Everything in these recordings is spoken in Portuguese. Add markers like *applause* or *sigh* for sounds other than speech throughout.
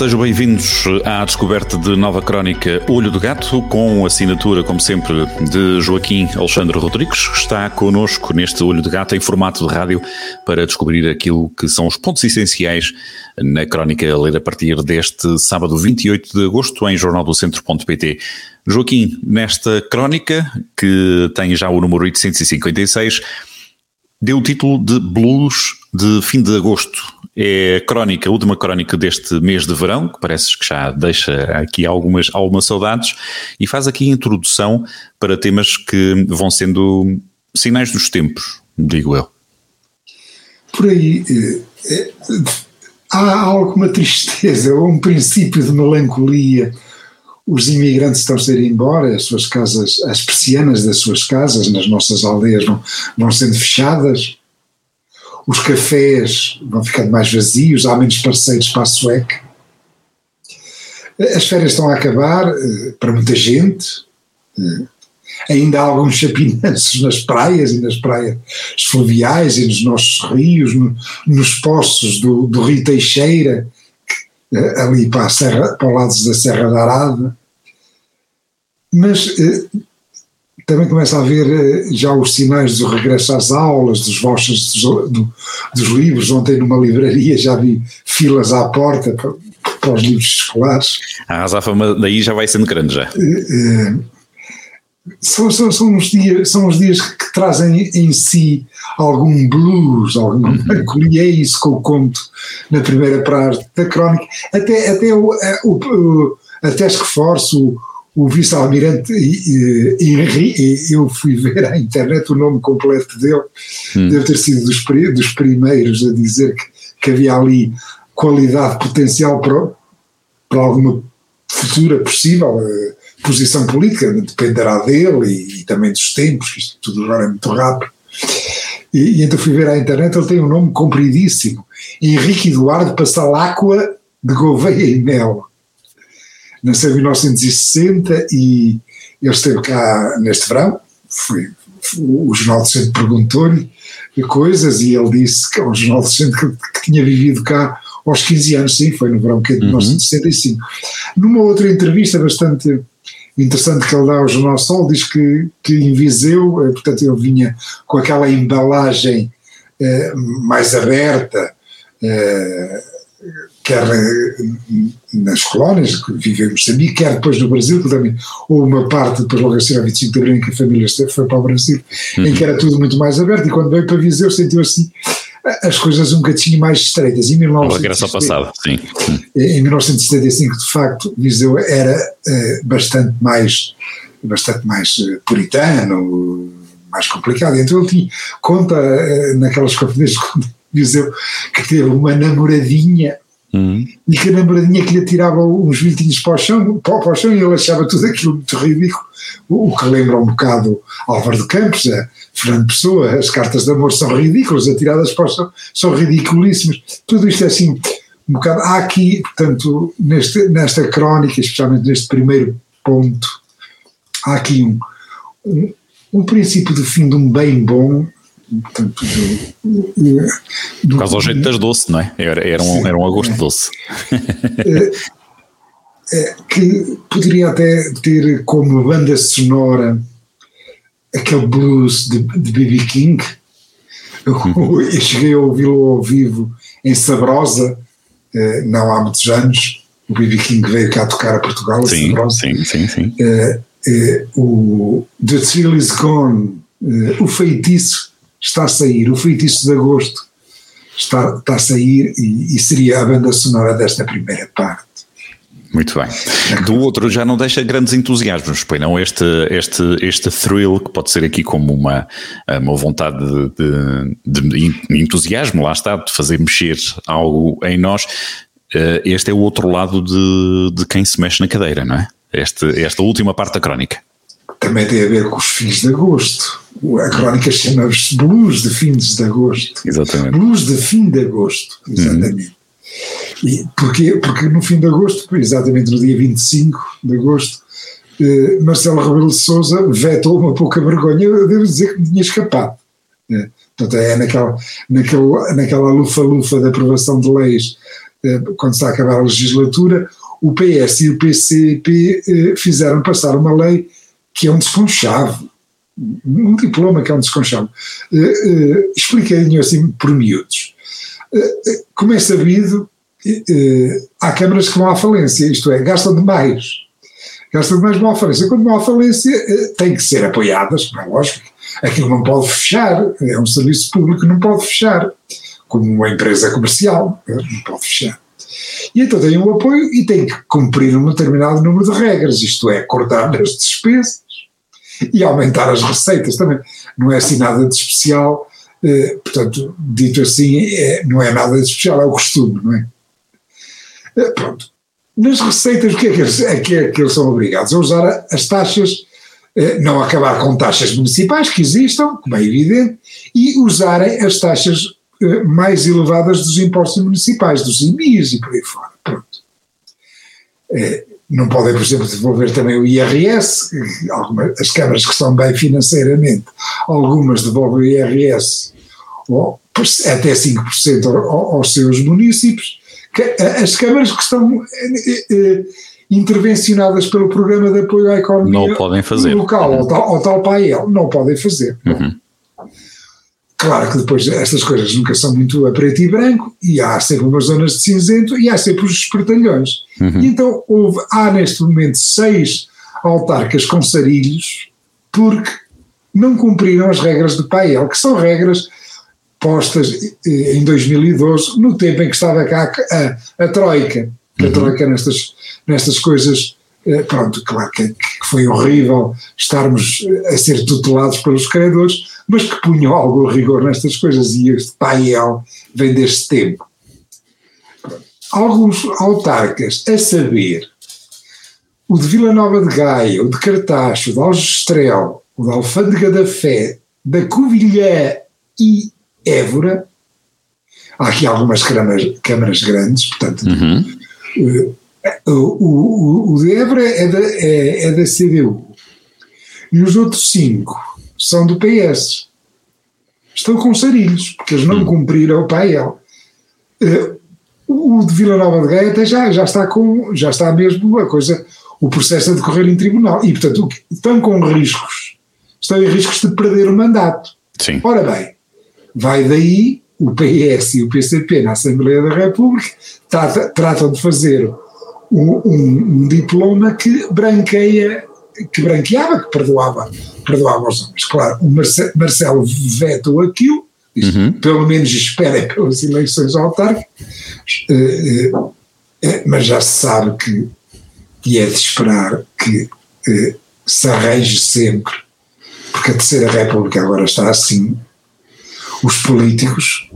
Sejam bem-vindos à descoberta de nova crónica Olho do Gato, com assinatura, como sempre, de Joaquim Alexandre Rodrigues, que está connosco neste Olho do Gato em formato de rádio para descobrir aquilo que são os pontos essenciais na crónica a ler a partir deste sábado 28 de agosto em jornaldocentro.pt. Joaquim, nesta crónica, que tem já o número 856, deu o título de Blues de fim de agosto é a crónica, a última crónica deste mês de verão, que parece que já deixa aqui algumas, algumas saudades, e faz aqui introdução para temas que vão sendo sinais dos tempos, digo eu. Por aí é, há alguma tristeza, ou um princípio de melancolia. Os imigrantes estão-se a ir embora, as suas casas, as persianas das suas casas nas nossas aldeias vão, vão sendo fechadas os cafés vão ficando mais vazios, há menos parceiros para a sueca. As férias estão a acabar eh, para muita gente. Eh, ainda há alguns chapinanços nas praias e nas praias fluviais e nos nossos rios, no, nos poços do, do Rio Teixeira, eh, ali para, a serra, para o lado da Serra da Arada. Mas também começa a haver eh, já os sinais do regresso às aulas, dos vouchers dos, do, dos livros. Ontem numa livraria já vi filas à porta para, para os livros escolares. A azáfama daí já vai sendo grande já. Eh, eh, são, são, são, os dias, são os dias que trazem em si algum blues, alguma uhum. melancolia, é isso que eu conto na primeira parte da crónica. Até, até o, o, o a Task Force, o, vice-almirante Henri, eu fui ver à internet o nome completo dele, hum. deve ter sido dos, dos primeiros a dizer que, que, havia ali qualidade potencial para, para alguma futura possível uh, posição política, dependerá dele e, e, também dos tempos, que isto tudo agora é muito rápido. E, e, então fui ver à internet, ele tem um nome compridíssimo, Henrique Eduardo Passaláqua de Gouveia e Mel nasceu em 1960 e ele esteve cá neste verão, foi, o Jornal do Centro perguntou-lhe coisas e ele disse que o Jornal do Centro que, que, tinha vivido cá aos 15 anos, sim, foi no verão que é de uhum. 1965. Numa outra entrevista bastante interessante que ele dá ao Jornal Sol, diz que, que em Viseu, eh, portanto ele vinha com aquela embalagem eh, mais aberta, eh, quer eh, nas colónias que vivem em Moçambique, quer depois no Brasil, que também houve uma parte, depois logo a ser a 25 de abril, em que a família foi para o Brasil, uhum. em que era tudo muito mais aberto, e quando veio para Viseu sentiu assim as coisas um bocadinho mais estreitas. Em 1970, passado, sim. Em 1975, de facto, Viseu era uh, bastante mais bastante mais puritano, mais complicado. Então ele tinha, conta uh, naquelas *laughs* conferências Viseu que teve uma namoradinha Uhum. E que a namoradinha que lhe tirava uns vintinhos para o, chão, para o chão e ele achava tudo aquilo muito ridículo, o, que lembra um bocado Álvaro de Campos, a Fernando Pessoa, as cartas de amor são ridículas, atiradas para o chão são ridiculíssimas, tudo isto é assim, um bocado, há aqui, portanto, neste, nesta crónica, especialmente neste primeiro ponto, há aqui um, um, um princípio do fim de um bem bom Portanto, do, do, Por causa do jeito das doce, não é? Era, era, um, era um agosto doce. É, é, que poderia até ter como banda sonora aquele blues de B.B. King. Eu, *laughs* eu cheguei a ouvi-lo ao vivo em Sabrosa, eh, não há muitos anos. O B.B. King veio cá tocar a Portugal, sim, Sabrosa. Sim, sim, sim. O The Thrill is Gone, o feitiço está a sair, o feitiço de agosto está, está a sair e, e seria a banda sonora desta primeira parte. Muito bem. Do outro já não deixa grandes entusiasmos, pois não? Este, este, este thrill, que pode ser aqui como uma, uma vontade de, de, de entusiasmo, lá está, de fazer mexer algo em nós. Eh, este é o outro lado de, de quem se mexe na cadeira, não é? Este, esta última parte da crónica também tem a ver com os fins de agosto. A crónica chama-se Blues de Fins de Agosto. Exatamente. Blues de Fim de Agosto, exatamente. Uhum. E porquê? Porque no fim de agosto, exatamente no dia 25 de agosto, eh, Marcelo Rebelo de Sousa vetou uma pouca vergonha, eu devo dizer que me tinha escapado. Eh, portanto, é naquela, naquela, naquela lufa-lufa da aprovação de leis, eh, quando está a acabar a legislatura, o PS e o PCP eh, fizeram passar uma lei que é um desconchavo, um diploma que é um desconchavo. Eh, eh, expliquei assim por miúdos. Como é sabido, há câmaras que vão à falência, isto é, gastam demais. Gastam demais vão à falência. Quando vão à falência, têm que ser apoiadas, como é lógico. Aquilo não pode fechar, é um serviço público, não pode fechar. Como uma empresa comercial, não pode fechar. E então tem um apoio e tem que cumprir um determinado número de regras, isto é, cortar *laughs* as despesas e aumentar as receitas também. Não é assim nada de especial, eh, portanto, dito assim, é, não é nada de especial, é o costume, não é? Eh, pronto. Nas receitas, o que é que eles, é que, é que eles são obrigados? A usar as taxas, eh, não acabar com taxas municipais que existam, como é evidente, e usarem as taxas mais elevadas dos impostos municipais, dos IMIs e por aí fora. Pronto. É, não podem, por exemplo, devolver também o IRS, algumas, as câmaras que estão bem financeiramente, algumas devolvem o IRS ou, até 5% aos seus municípios, as câmaras que estão eh, eh, intervencionadas pelo programa de apoio à economia não podem fazer. local, uhum. tal, ao tal PAEL, não podem fazer. Uhum. Claro que depois estas coisas nunca são muito a preto e branco, e há sempre umas zonas de cinzento e há sempre os espertalhões. Uhum. Então houve, há neste momento seis autarcas com sarilhos porque não cumpriram as regras do PAEL, que são regras postas eh, em 2012, no tempo em que estava cá a, a Troika, uhum. a Troika nestas, nestas coisas, eh, pronto, claro que, que foi horrível estarmos a ser tutelados pelos credores, mas que punham algum rigor nestas coisas, e este paiel vem deste tempo. Alguns autarcas, a saber, o de Vila Nova de Gaia, o de Cartacho, o de Algestrel, o de Alfândega da Fé, da Covilhã e Évora, há aqui algumas câmaras, câmaras grandes, portanto, uhum. uh, o, o, o de Évora é da, é, é da CDU, e os outros cinco são do PS. Estão com sarilhos, porque eles não cumpriram o PAEL. Uh, o de Vila Nova de Gaia até já, já está com, já está mesmo a coisa, o processo a decorrer em tribunal. E, portanto, estão com riscos, estão em riscos de perder o mandato. Sim. Ora bem, vai daí o PS e o PCP na Assembleia da República trata, tratam de fazer um, um, um diploma que branqueia que branqueava, que perdoava, perdoava os homens. Claro, o Marce, Marcelo vetou aquilo, diz, uhum. pelo menos espera pelas eleições autárquicas, uh, uh, mas já se sabe que, e é de esperar que uh, se arranje sempre, porque a Terceira República agora está assim, os políticos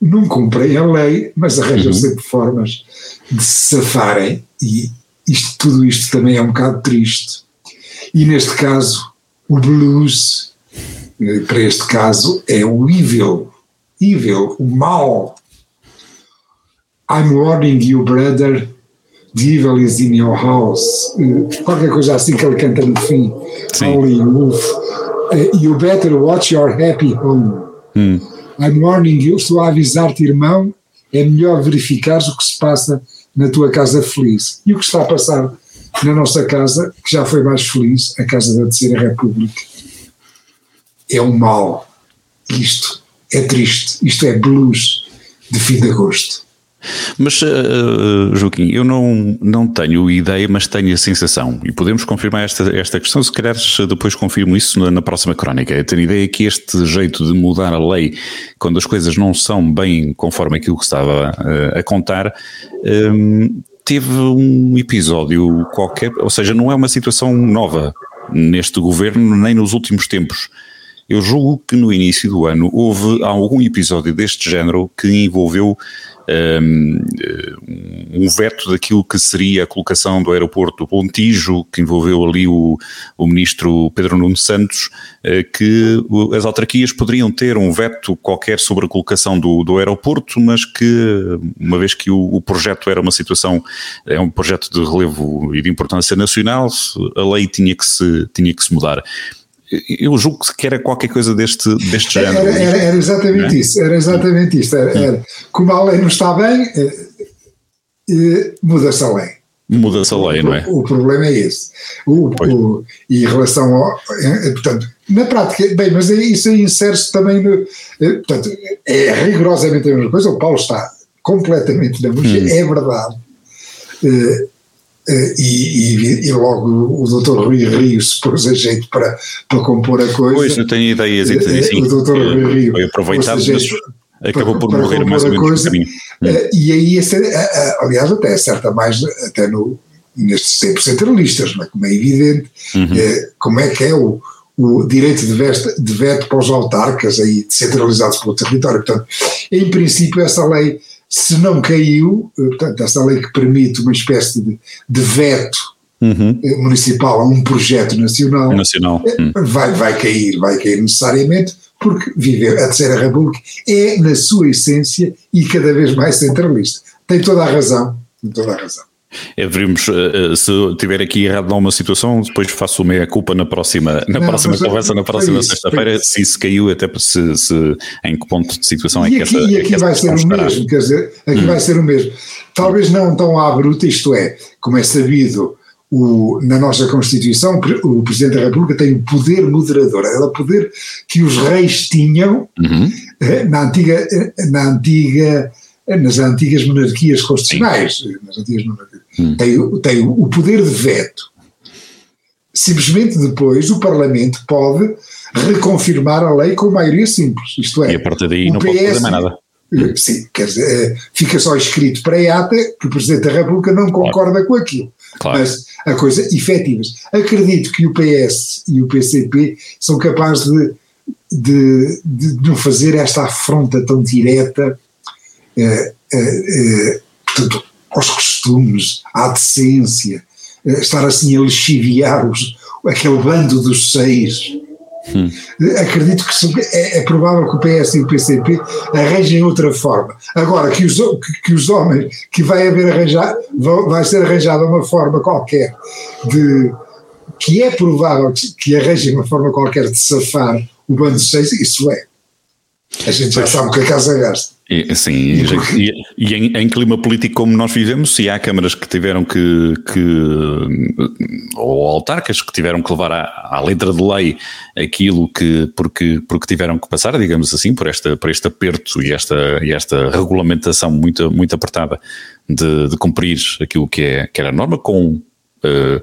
não cumprem a lei, mas arranjam uhum. sempre formas de se safarem e isto, tudo isto também é um bocado triste. E neste caso, o blues, eh, para este caso, é o evil, evil, o mal. I'm warning you, brother, the evil is in your house. Eh, qualquer coisa assim que ele canta no fim. Holy wolf. Eh, you better watch your happy home. Hum. I'm warning you, estou a avisar-te, irmão, é melhor verificares o que se passa na tua casa feliz. E o que está a passar na nossa casa, que já foi mais feliz, a Casa da Terceira República. É um mal. Isto é triste. Isto é blues de fim de agosto. Mas, uh, Joaquim, eu não, não tenho ideia, mas tenho a sensação, e podemos confirmar esta, esta questão, se calhar depois confirmo isso na, na próxima crónica. Eu tenho ideia que este jeito de mudar a lei, quando as coisas não são bem conforme aquilo que estava uh, a contar, um, teve um episódio qualquer, ou seja, não é uma situação nova neste governo, nem nos últimos tempos. Eu julgo que no início do ano houve algum episódio deste género que envolveu um, um veto daquilo que seria a colocação do aeroporto do Pontijo, que envolveu ali o, o ministro Pedro Nuno Santos, uh, que as autarquias poderiam ter um veto qualquer sobre a colocação do, do aeroporto, mas que, uma vez que o, o projeto era uma situação, é um projeto de relevo e de importância nacional, a lei tinha que se, tinha que se mudar eu julgo que era qualquer coisa deste, deste género. Era, era, era exatamente é? isso, era exatamente isto. Era, era, como a lei não está bem, eh, eh, muda-se a lei. Muda-se a lei, o, não é? O, problema é esse. O, o, e em relação ao. Eh, portanto, na prática, bem, mas isso aí insere-se também no. Portanto, é rigorosamente a mesma coisa. O Paulo está completamente na música, hum. é verdade. Eh, e, e, e, logo o Dr. Rui Rio se pôs a jeito para, para compor a coisa. Pois, eu tenho ideias assim. O Dr. Rui Rio foi aproveitado, mas acabou por para, morrer mais ou menos coisa, caminho. Uh, e aí, aliás, até acerta mais até no, nestes 100% centralistas, não é? como é evidente, uhum. uh, como é que é o, o direito de, veste, de veto para os autarcas aí descentralizados pelo território. Portanto, em princípio, essa lei se não caiu, eh, portanto, essa lei que permite uma espécie de, de veto uhum. Eh, municipal a um projeto nacional, nacional. Uhum. Vai, vai cair, vai cair necessariamente, porque viver a Terceira República é, na sua essência, e cada vez mais centralista. Tem toda a razão, tem toda a razão. É, veremos uh, se tiver aqui errado numa situação, depois faço meia culpa na próxima, na não, próxima conversa, na próxima sexta-feira, se isso caiu, até se, se, em que ponto de situação é que aqui, essa. E aqui vai ser o estará. mesmo, quer dizer, aqui hum. vai ser o mesmo. Talvez não tão à bruta, isto é, como é sabido, o, na nossa Constituição, o Presidente da República tem o poder moderador, é o poder que os reis tinham uhum. Eh, na antiga, na antiga nas antigas monarquias constitucionais, Sim. nas antigas monarquias, hum. tem, tem o poder de veto. Simplesmente depois o Parlamento pode reconfirmar a lei com maioria simples, isto é, e a partir daí não PS, pode fazer mais nada. Eh, sim, quer dizer, eh, fica só escrito para a ata que o Presidente da República não concorda claro. com aquilo. Claro. Mas a coisa, efetivas. Acredito que o PS e o PCP são capazes de, de, de não fazer esta afronta tão direta é, é, é, portanto, aos costumes, à decência, estar assim a lixiviar os, aquele bando dos seis. Hum. Acredito que é, é, provável que o PS e o PCP arranjem outra forma. Agora, que os, que, que os homens, que vai haver arranjar, vai ser arranjada uma forma qualquer de que é provável que, que arranjem uma forma qualquer de safar o bando dos seis, isso é. A gente já sabe o que a casa gasta. E, sim, e, e, e em, em, clima político como nós vivemos, se há câmaras que tiveram que, que ou autarcas que tiveram que levar à, à, letra de lei aquilo que, porque, porque tiveram que passar, digamos assim, por, esta, por este aperto e esta, e esta regulamentação muito, muito apertada de, de cumprir aquilo que, é, que era a norma com uh,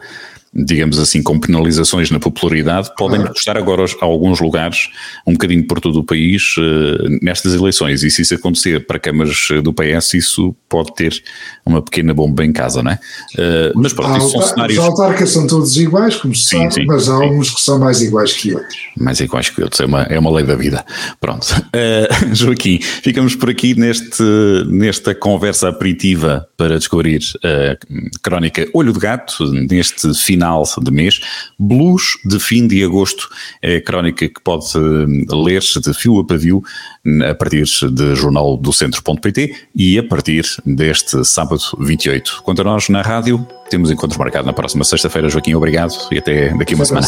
digamos assim, com penalizações na popularidade, podem custar agora a alguns lugares, um bocadinho por todo o país, uh, nestas eleições. E se isso acontecer para câmaras do PS, isso pode ter uma pequena bomba em casa, não é? Uh, mas pronto, isso são cenários. Os autarcas são todos iguais, como se sim, sabe, sim, mas há sim. uns que são mais iguais que outros. Mais iguais que outros, é uma, é uma lei da vida. Pronto. Uh, *laughs* Joaquim, ficamos por aqui neste, nesta conversa aperitiva para descobrir a crónica Olho de Gato, neste final final de mês. Blues de fim de agosto é a crónica que pode eh, ler-se de fio a pavio a partir de jornal do centro.pt e a partir deste sábado 28. Quanto a nós na rádio, temos encontro marcado na próxima sexta-feira. Joaquim, obrigado e até daqui uma semana.